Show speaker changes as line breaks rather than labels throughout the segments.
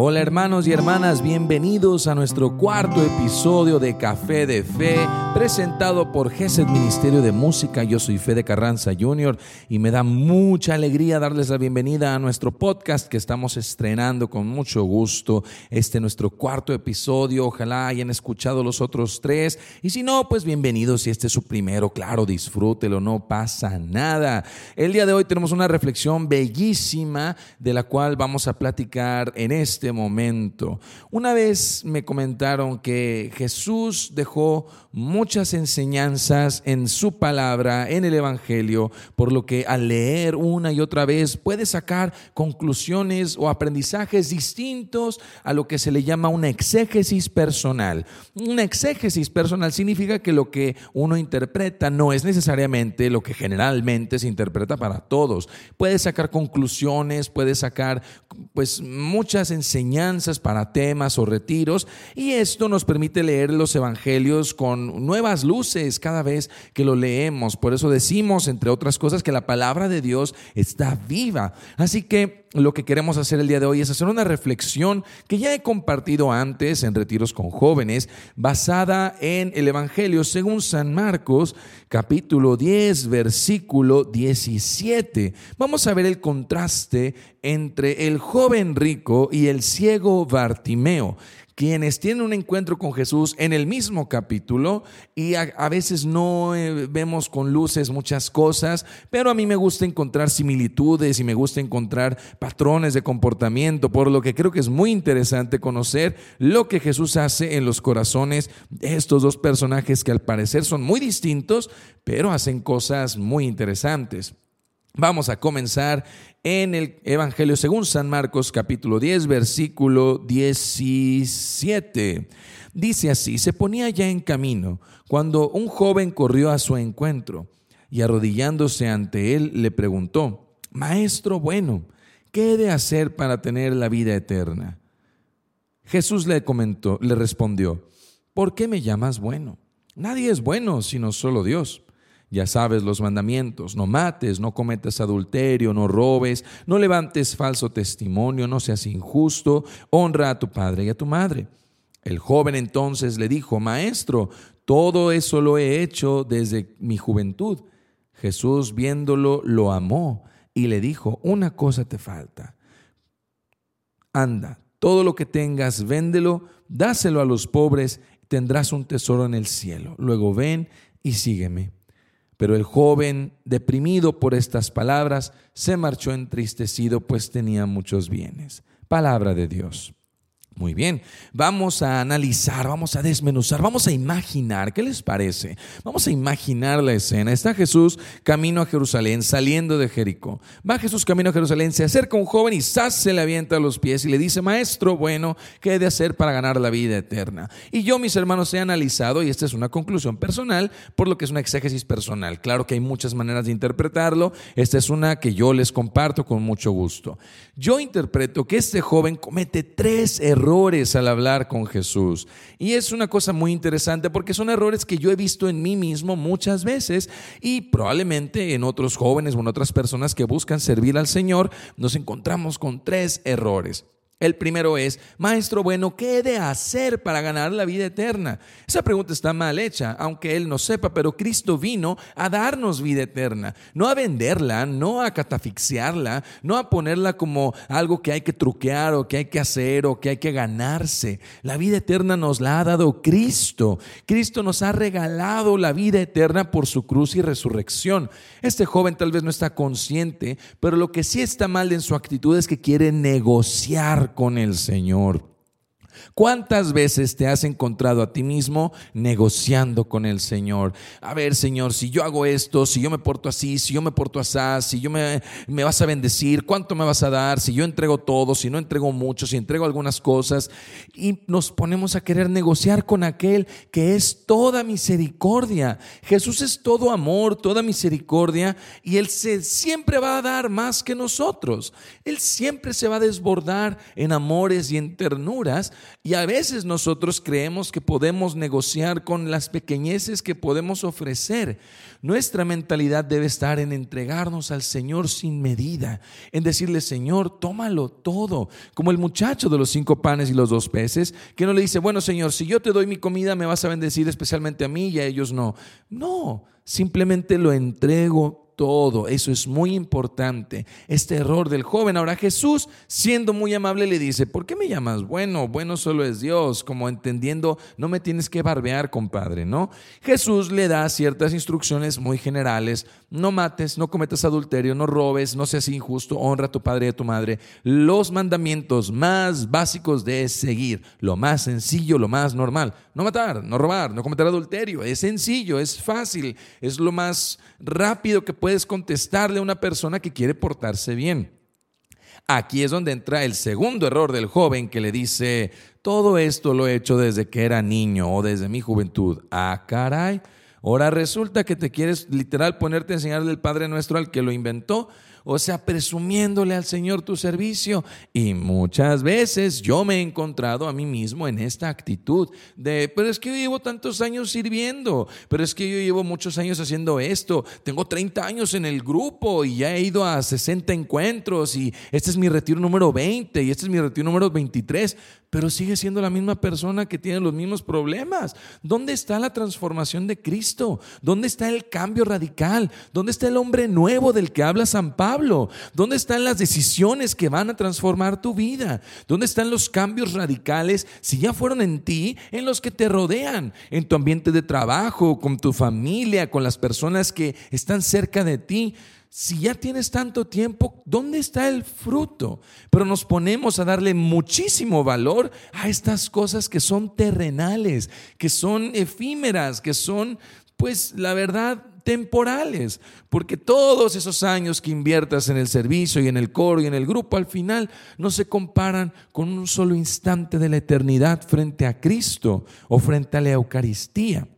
Hola hermanos y hermanas, bienvenidos a nuestro cuarto episodio de Café de Fe, presentado por GESED Ministerio de Música. Yo soy Fede Carranza Jr. y me da mucha alegría darles la bienvenida a nuestro podcast que estamos estrenando con mucho gusto. Este nuestro cuarto episodio, ojalá hayan escuchado los otros tres y si no, pues bienvenidos si este es su primero, claro, disfrútelo, no pasa nada. El día de hoy tenemos una reflexión bellísima de la cual vamos a platicar en este este momento. Una vez me comentaron que Jesús dejó muchas enseñanzas en su palabra, en el Evangelio, por lo que al leer una y otra vez puede sacar conclusiones o aprendizajes distintos a lo que se le llama una exégesis personal. Una exégesis personal significa que lo que uno interpreta no es necesariamente lo que generalmente se interpreta para todos. Puede sacar conclusiones, puede sacar pues muchas enseñanzas enseñanzas para temas o retiros y esto nos permite leer los evangelios con nuevas luces cada vez que lo leemos. Por eso decimos, entre otras cosas, que la palabra de Dios está viva. Así que lo que queremos hacer el día de hoy es hacer una reflexión que ya he compartido antes en retiros con jóvenes, basada en el Evangelio según San Marcos, capítulo 10, versículo 17. Vamos a ver el contraste entre el joven rico y el ciego Bartimeo quienes tienen un encuentro con Jesús en el mismo capítulo y a, veces no eh, vemos con luces muchas cosas, pero a mí me gusta encontrar similitudes y me gusta encontrar patrones de comportamiento, por lo que creo que es muy interesante conocer lo que Jesús hace en los corazones de estos dos personajes que al parecer son muy distintos, pero hacen cosas muy interesantes. Vamos a comenzar en el Evangelio según San Marcos capítulo 10 versículo 17. Dice así, se ponía ya en camino cuando un joven corrió a su encuentro y arrodillándose ante él le preguntó, Maestro bueno, ¿qué he de hacer para tener la vida eterna? Jesús le comentó, le respondió, ¿por qué me llamas bueno? Nadie es bueno sino solo Dios. Ya sabes los mandamientos, no mates, no cometas adulterio, no robes, no levantes falso testimonio, no seas injusto, honra a tu padre y a tu madre. El joven entonces le dijo, Maestro, todo eso lo he hecho desde mi juventud. Jesús viéndolo lo amó y le dijo, una cosa te falta. Anda, todo lo que tengas, véndelo, dáselo a los pobres, tendrás un tesoro en el cielo. Luego ven y sígueme. Pero el joven, deprimido por estas palabras, se marchó entristecido, pues tenía muchos bienes. Palabra de Dios. Muy bien, vamos a analizar, vamos a desmenuzar, vamos a imaginar, ¿qué les parece? Vamos a imaginar la escena. Está Jesús camino a Jerusalén, saliendo de Jericó. Va Jesús camino a Jerusalén, se acerca un joven y se le avienta a los pies y le dice, Maestro, bueno, ¿qué he de hacer para ganar la vida eterna? Y yo, mis hermanos, he analizado, y esta es una conclusión personal, por lo que es una exégesis personal. Claro que hay muchas maneras de interpretarlo, esta es una que yo les comparto con mucho gusto. Yo interpreto que este joven comete tres errores errores al hablar con Jesús. Y es una cosa muy interesante porque son errores que yo he visto en mí mismo muchas veces y probablemente en otros jóvenes o en otras personas que buscan servir al Señor nos encontramos con tres errores. El primero es, maestro bueno, ¿qué he de hacer para ganar la vida eterna? Esa pregunta está mal hecha, aunque él no sepa, pero Cristo vino a darnos vida eterna, no a venderla, no a catafixiarla, no a ponerla como algo que hay que truquear o que hay que hacer o que hay que ganarse. La vida eterna nos la ha dado Cristo. Cristo nos ha regalado la vida eterna por su cruz y resurrección. Este joven tal vez no está consciente, pero lo que sí está mal en su actitud es que quiere negociar con el Señor. ¿Cuántas veces te has encontrado a ti mismo negociando con el Señor? A ver, Señor, si yo hago esto, si yo me porto así, si yo me porto así, si yo me, me vas a bendecir, ¿cuánto me vas a dar? Si yo entrego todo, si no entrego mucho, si entrego algunas cosas. Y nos ponemos a querer negociar con aquel que es toda misericordia. Jesús es todo amor, toda misericordia y Él siempre va a dar más que nosotros. Él siempre se va a desbordar en amores y en ternuras Y a veces nosotros creemos que podemos negociar con las pequeñeces que podemos ofrecer. Nuestra mentalidad debe estar en entregarnos al Señor sin medida, en decirle, Señor, tómalo todo, como el muchacho de los cinco panes y los dos peces, que no le dice, bueno, Señor, si yo te doy mi comida, me vas a bendecir especialmente a mí y a ellos no. No, simplemente lo entrego todo. Eso es muy importante. Este error del joven. Ahora Jesús, siendo muy amable, le dice, ¿por qué me llamas bueno? Bueno solo es Dios, como entendiendo, no me tienes que barbear, compadre, ¿no? Jesús le da ciertas instrucciones muy generales. No mates, no cometas adulterio, no robes, no seas injusto, honra a tu padre y a tu madre. Los mandamientos más básicos de seguir, lo más sencillo, lo más normal. No matar, no robar, no cometer adulterio. Es sencillo, es fácil, es lo más rápido que puedes contestarle a una persona que quiere portarse bien. Aquí es donde entra el segundo error del joven que le dice, todo esto lo he hecho desde que era niño o desde mi juventud. Ah, caray. Ahora resulta que te quieres literal ponerte a enseñar del Padre Nuestro al que lo inventó o sea, presumiéndole al Señor tu servicio. Y muchas veces yo me he encontrado a mí mismo en esta actitud de, pero es que yo llevo tantos años sirviendo, pero es que yo llevo muchos años haciendo esto, tengo 30 años en el grupo y ya he ido a 60 encuentros y este es mi retiro número 20 y este es mi retiro número 23, pero sigue siendo la misma persona que tiene los mismos problemas. ¿Dónde está la transformación de Cristo? ¿Dónde está el cambio radical? ¿Dónde está el hombre nuevo del que habla San Pablo? ¿Dónde están las decisiones que van a transformar tu vida? ¿Dónde están los cambios radicales si ya fueron en ti, en los que te rodean, en tu ambiente de trabajo, con tu familia, con las personas que están cerca de ti? Si ya tienes tanto tiempo, ¿dónde está el fruto? Pero nos ponemos a darle muchísimo valor a estas cosas que son terrenales, que son efímeras, que son, pues, la verdad, temporales, porque todos esos años que inviertas en el servicio y en el coro y en el grupo, al final no se comparan con un solo instante de la eternidad frente a Cristo o frente a la Eucaristía.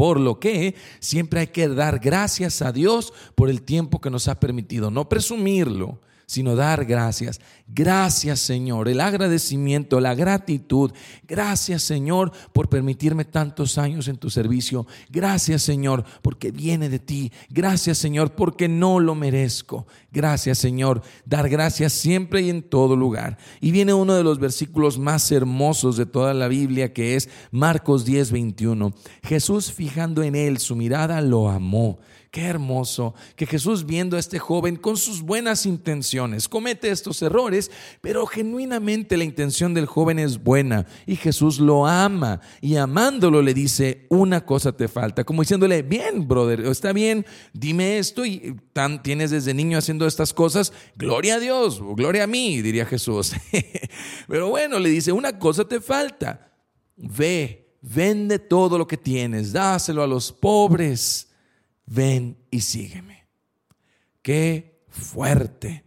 Por lo que siempre hay que dar gracias a Dios por el tiempo que nos ha permitido, no presumirlo, sino dar gracias. Gracias Señor, el agradecimiento, la gratitud. Gracias Señor por permitirme tantos años en tu servicio. Gracias Señor porque viene de ti. Gracias Señor porque no lo merezco. Gracias Señor, dar gracias siempre y en todo lugar. Y viene uno de los versículos más hermosos de toda la Biblia que es Marcos 10, 21. Jesús fijando en él su mirada lo amó Qué hermoso que Jesús viendo a este joven con sus buenas intenciones comete estos errores, pero genuinamente la intención del joven es buena y Jesús lo ama y amándolo le dice, una cosa te falta, como diciéndole, bien, brother, está bien, dime esto y tan tienes desde niño haciendo estas cosas, gloria a Dios, gloria a mí, diría Jesús. pero bueno, le dice, una cosa te falta, ve, vende todo lo que tienes, dáselo a los pobres ven y sígueme. Qué fuerte,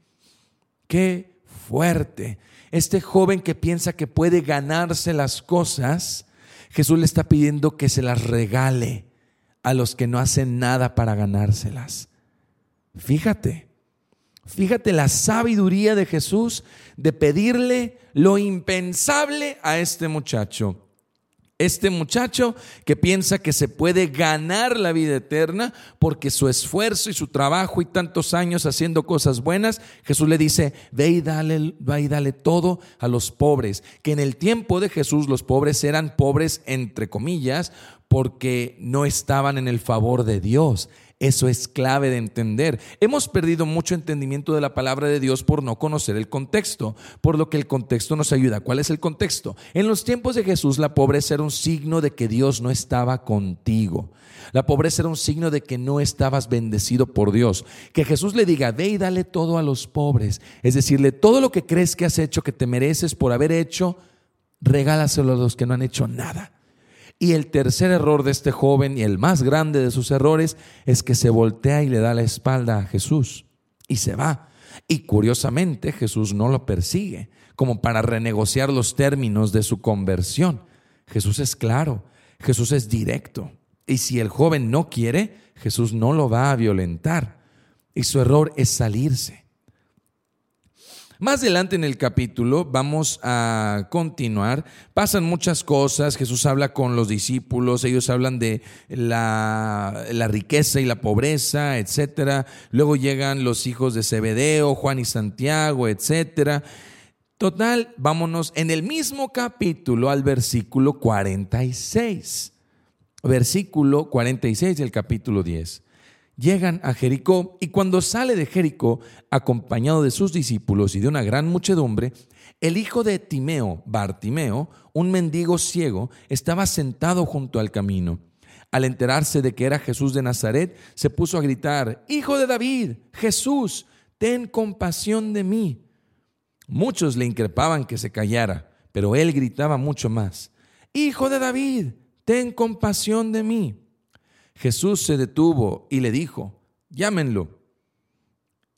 qué fuerte. Este joven que piensa que puede ganarse las cosas, Jesús le está pidiendo que se las regale a los que no hacen nada para ganárselas. Fíjate, fíjate la sabiduría de Jesús de pedirle lo impensable a este muchacho. Este muchacho que piensa que se puede ganar la vida eterna porque su esfuerzo y su trabajo y tantos años haciendo cosas buenas, Jesús le dice, ve y dale, ve y dale todo a los pobres. Que en el tiempo de Jesús los pobres eran pobres entre comillas porque no estaban en el favor de Dios. Eso es clave de entender. Hemos perdido mucho entendimiento de la palabra de Dios por no conocer el contexto, por lo que el contexto nos ayuda. ¿Cuál es el contexto? En los tiempos de Jesús la pobreza era un signo de que Dios no estaba contigo. La pobreza era un signo de que no estabas bendecido por Dios. Que Jesús le diga, ve y dale todo a los pobres. Es decirle, todo lo que crees que has hecho, que te mereces por haber hecho, regálaselo a los que no han hecho nada. Y el tercer error de este joven y el más grande de sus errores es que se voltea y le da la espalda a Jesús y se va. Y curiosamente Jesús no lo persigue como para renegociar los términos de su conversión. Jesús es claro, Jesús es directo. Y si el joven no quiere, Jesús no lo va a violentar. Y su error es salirse. Más adelante en el capítulo vamos a continuar. Pasan muchas cosas. Jesús habla con los discípulos. Ellos hablan de la, riqueza y la pobreza, etcétera. Luego llegan los hijos de Zebedeo, Juan y Santiago, etcétera. Total, vámonos en el mismo capítulo al versículo 46. Versículo 46 del capítulo 10 llegan a Jericó y cuando sale de Jericó, acompañado de sus discípulos y de una gran muchedumbre, el hijo de Timeo, Bartimeo, un mendigo ciego, estaba sentado junto al camino. Al enterarse de que era Jesús de Nazaret, se puso a gritar, Hijo de David, Jesús, ten compasión de mí. Muchos le increpaban que se callara, pero él gritaba mucho más, Hijo de David, ten compasión de mí. Jesús se detuvo y le dijo, llámenlo.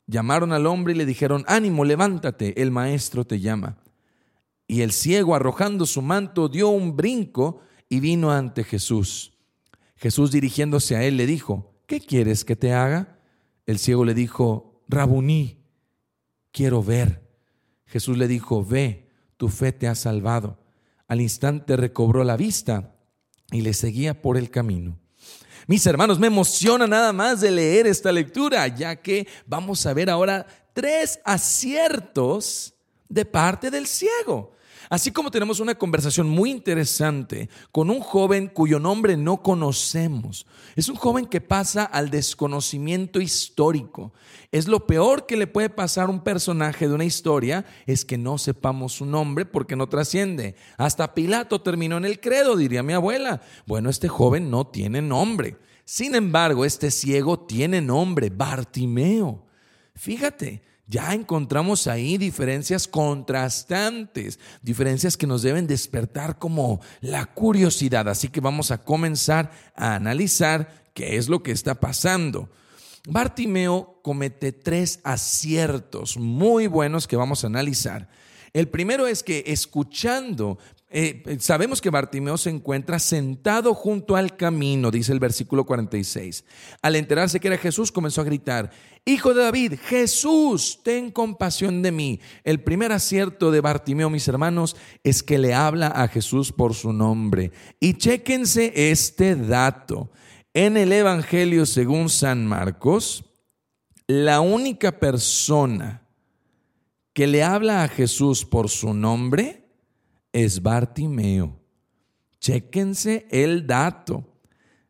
Llamaron al hombre y le dijeron, ánimo, levántate, el maestro te llama. Y el ciego, arrojando su manto, dio un brinco y vino ante Jesús. Jesús dirigiéndose a él le dijo, ¿qué quieres que te haga? El ciego le dijo, Rabuní, quiero ver. Jesús le dijo, ve, tu fe te ha salvado. Al instante recobró la vista y le seguía por el camino. Mis hermanos, me emociona nada más de leer esta lectura, ya que vamos a ver ahora tres aciertos de parte del ciego. Así como tenemos una conversación muy interesante con un joven cuyo nombre no conocemos. Es un joven que pasa al desconocimiento histórico. Es lo peor que le puede pasar a un personaje de una historia, es que no sepamos su nombre porque no trasciende. Hasta Pilato terminó en el credo, diría mi abuela. Bueno, este joven no tiene nombre. Sin embargo, este ciego tiene nombre, Bartimeo. Fíjate, ya encontramos ahí diferencias contrastantes, diferencias que nos deben despertar como la curiosidad. Así que vamos a comenzar a analizar qué es lo que está pasando. Bartimeo comete tres aciertos muy buenos que vamos a analizar. El primero es que escuchando eh, sabemos que Bartimeo se encuentra sentado junto al camino, dice el versículo 46. Al enterarse que era Jesús, comenzó a gritar, Hijo de David, Jesús, ten compasión de mí. El primer acierto de Bartimeo, mis hermanos, es que le habla a Jesús por su nombre. Y chéquense este dato. En el Evangelio según San Marcos, la única persona que le habla a Jesús por su nombre es Bartimeo. Chéquense el dato.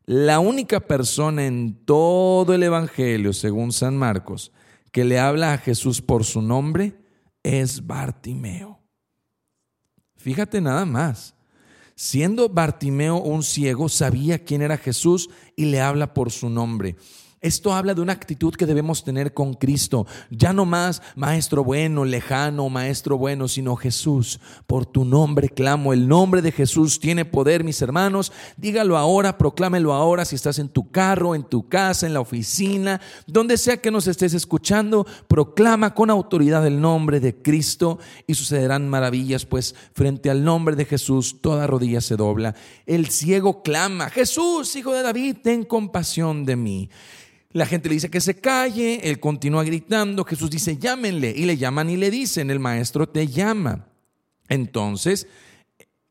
La única persona en todo el Evangelio, según San Marcos, que le habla a Jesús por su nombre es Bartimeo. Fíjate nada más. Siendo Bartimeo un ciego, sabía quién era Jesús y le habla por su nombre. Esto habla de una actitud que debemos tener con Cristo. Ya no más maestro bueno, lejano, maestro bueno, sino Jesús. Por tu nombre clamo. El nombre de Jesús tiene poder, mis hermanos. Dígalo ahora, proclámelo ahora si estás en tu carro, en tu casa, en la oficina, donde sea que nos estés escuchando. Proclama con autoridad el nombre de Cristo y sucederán maravillas, pues frente al nombre de Jesús toda rodilla se dobla. El ciego clama, Jesús, hijo de David, ten compasión de mí. La gente le dice que se calle, él continúa gritando, Jesús dice, llámenle, y le llaman y le dicen, el maestro te llama. Entonces,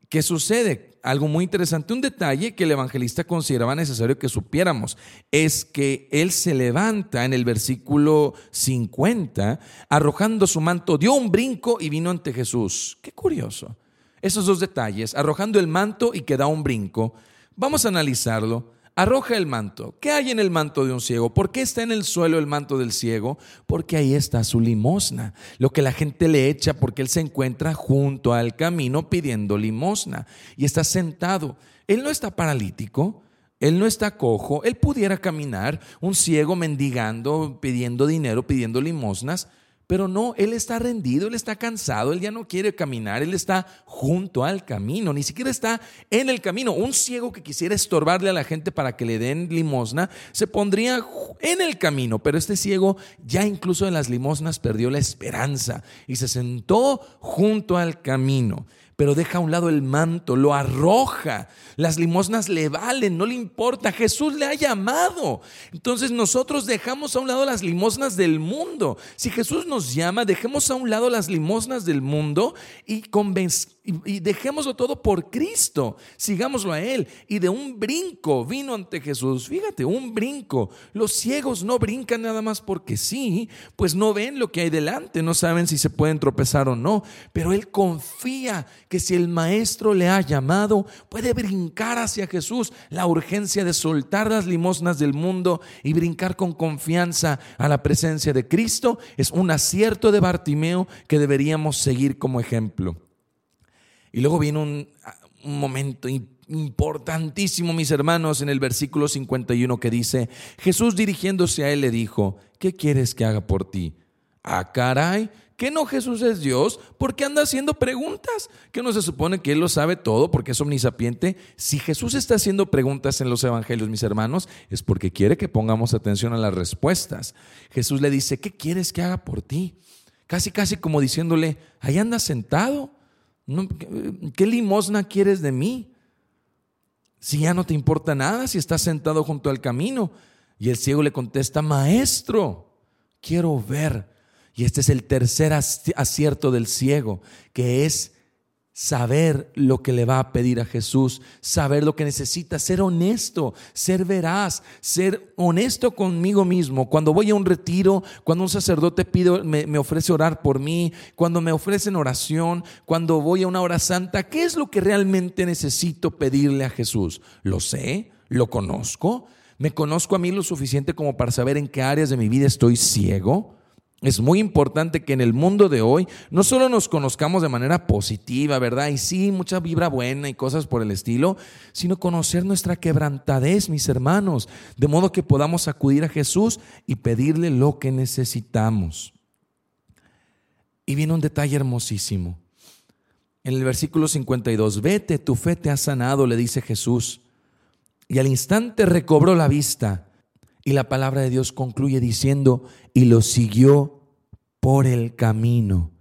¿qué sucede? Algo muy interesante, un detalle que el evangelista consideraba necesario que supiéramos, es que él se levanta en el versículo 50, arrojando su manto, dio un brinco y vino ante Jesús. Qué curioso. Esos dos detalles, arrojando el manto y que da un brinco, vamos a analizarlo arroja el manto. ¿Qué hay en el manto de un ciego? ¿Por qué está en el suelo el manto del ciego? Porque ahí está su limosna, lo que la gente le echa porque él se encuentra junto al camino pidiendo limosna y está sentado. Él no está paralítico, él no está cojo, él pudiera caminar, un ciego mendigando, pidiendo dinero, pidiendo limosnas, pero no, él está rendido, él está cansado, él ya no quiere caminar, él está junto al camino, ni siquiera está en el camino. Un ciego que quisiera estorbarle a la gente para que le den limosna, se pondría en el camino, pero este ciego ya incluso en las limosnas perdió la esperanza y se sentó junto al camino. Pero deja a un lado el manto, lo arroja. Las limosnas le valen, no le importa. Jesús le ha llamado. Entonces nosotros dejamos a un lado las limosnas del mundo. Si Jesús nos llama, dejemos a un lado las limosnas del mundo y, y, dejémoslo todo por Cristo. Sigámoslo a Él. Y de un brinco vino ante Jesús. Fíjate, un brinco. Los ciegos no brincan nada más porque sí, pues no ven lo que hay delante, no saben si se pueden tropezar o no. Pero Él confía que si el maestro le ha llamado, puede brincar hacia Jesús. La urgencia de soltar las limosnas del mundo y brincar con confianza a la presencia de Cristo es un acierto de Bartimeo que deberíamos seguir como ejemplo. Y luego viene un, momento importantísimo, mis hermanos, en el versículo 51 que dice, Jesús dirigiéndose a él le dijo, ¿qué quieres que haga por ti? Ah, caray, que no Jesús es Dios, porque anda haciendo preguntas, que no se supone que Él lo sabe todo porque es omnisapiente. Si Jesús está haciendo preguntas en los evangelios, mis hermanos, es porque quiere que pongamos atención a las respuestas. Jesús le dice, ¿qué quieres que haga por ti? Casi, casi como diciéndole, ahí anda sentado, ¿qué limosna quieres de mí? Si ya no te importa nada, si estás sentado junto al camino. Y el ciego le contesta, maestro, quiero ver. Y este es el tercer acierto del ciego, que es saber lo que le va a pedir a Jesús, saber lo que necesita, ser honesto, ser veraz, ser honesto conmigo mismo. Cuando voy a un retiro, cuando un sacerdote me, me, ofrece orar por mí, cuando me ofrecen oración, cuando voy a una hora santa, ¿qué es lo que realmente necesito pedirle a Jesús? ¿Lo sé? ¿Lo conozco? ¿Me conozco a mí lo suficiente como para saber en qué áreas de mi vida estoy ciego? Es muy importante que en el mundo de hoy no solo nos conozcamos de manera positiva, ¿verdad? Y sí, mucha vibra buena y cosas por el estilo, sino conocer nuestra quebrantadez, mis hermanos, de modo que podamos acudir a Jesús y pedirle lo que necesitamos. Y viene un detalle hermosísimo. En el versículo 52, vete, tu fe te ha sanado, le dice Jesús. Y al instante recobró la vista y la palabra de Dios concluye diciendo, y lo siguió por el camino,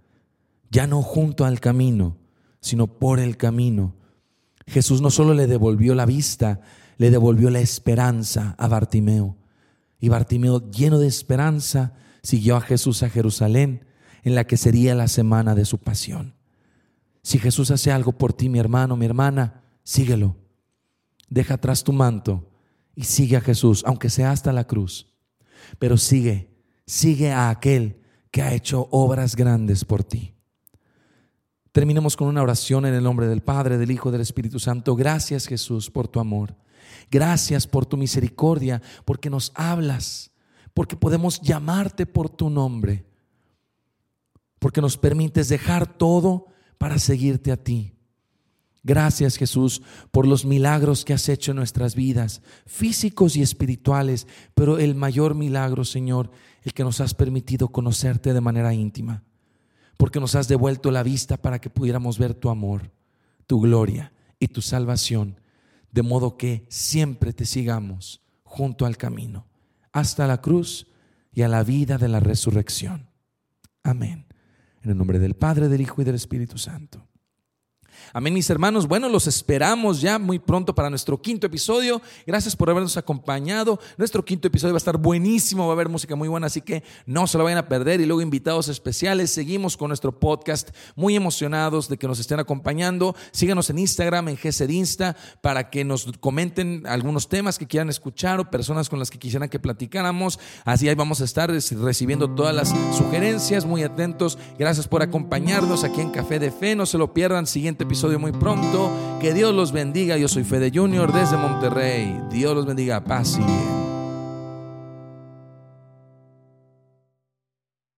ya no junto al camino, sino por el camino. Jesús no solo le devolvió la vista, le devolvió la esperanza a Bartimeo. Y Bartimeo, lleno de esperanza, siguió a Jesús a Jerusalén, en la que sería la semana de su pasión. Si Jesús hace algo por ti, mi hermano, mi hermana, síguelo. Deja atrás tu manto y sigue a Jesús, aunque sea hasta la cruz. Pero sigue, sigue a aquel que ha hecho obras grandes por ti. Terminemos con una oración en el nombre del Padre, del Hijo, del Espíritu Santo. Gracias Jesús por tu amor. Gracias por tu misericordia, porque nos hablas, porque podemos llamarte por tu nombre, porque nos permites dejar todo para seguirte a ti. Gracias Jesús por los milagros que has hecho en nuestras vidas, físicos y espirituales, pero el mayor milagro, Señor, el que nos has permitido conocerte de manera íntima, porque nos has devuelto la vista para que pudiéramos ver tu amor, tu gloria y tu salvación, de modo que siempre te sigamos junto al camino, hasta la cruz y a la vida de la resurrección. Amén. En el nombre del Padre, del Hijo y del Espíritu Santo. Amén, mis hermanos. Bueno, los esperamos ya muy pronto para nuestro quinto episodio. Gracias por habernos acompañado. Nuestro quinto episodio va a estar buenísimo, va a haber música muy buena, así que no se lo vayan a perder. Y luego invitados especiales. Seguimos con nuestro podcast, muy emocionados de que nos estén acompañando. Síganos en Instagram, en GSD Insta, para que nos comenten algunos temas que quieran escuchar o personas con las que quisieran que platicáramos. Así ahí vamos a estar recibiendo todas las sugerencias, muy atentos. Gracias por acompañarnos aquí en Café de Fe. No se lo pierdan. Siguiente episodio muy pronto. Que Dios los bendiga. Yo soy Fede Junior desde Monterrey. Dios los bendiga. Paz y bien.